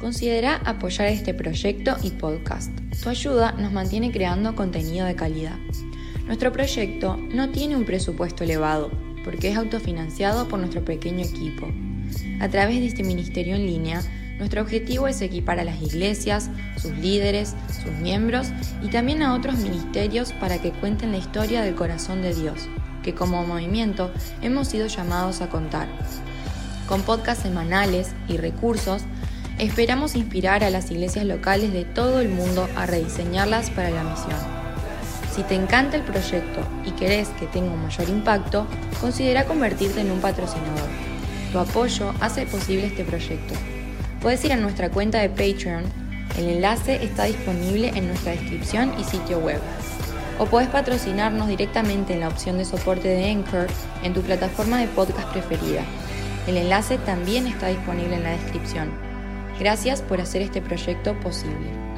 Considera apoyar este proyecto y podcast. Tu ayuda nos mantiene creando contenido de calidad. Nuestro proyecto no tiene un presupuesto elevado, porque es autofinanciado por nuestro pequeño equipo. A través de este ministerio en línea, nuestro objetivo es equipar a las iglesias, sus líderes, sus miembros y también a otros ministerios para que cuenten la historia del corazón de Dios, que como movimiento hemos sido llamados a contar. Con podcasts semanales y recursos, Esperamos inspirar a las iglesias locales de todo el mundo a rediseñarlas para la misión. Si te encanta el proyecto y querés que tenga un mayor impacto, considera convertirte en un patrocinador. Tu apoyo hace posible este proyecto. Puedes ir a nuestra cuenta de Patreon, el enlace está disponible en nuestra descripción y sitio web. O puedes patrocinarnos directamente en la opción de soporte de Anchor en tu plataforma de podcast preferida. El enlace también está disponible en la descripción. Gracias por hacer este proyecto posible.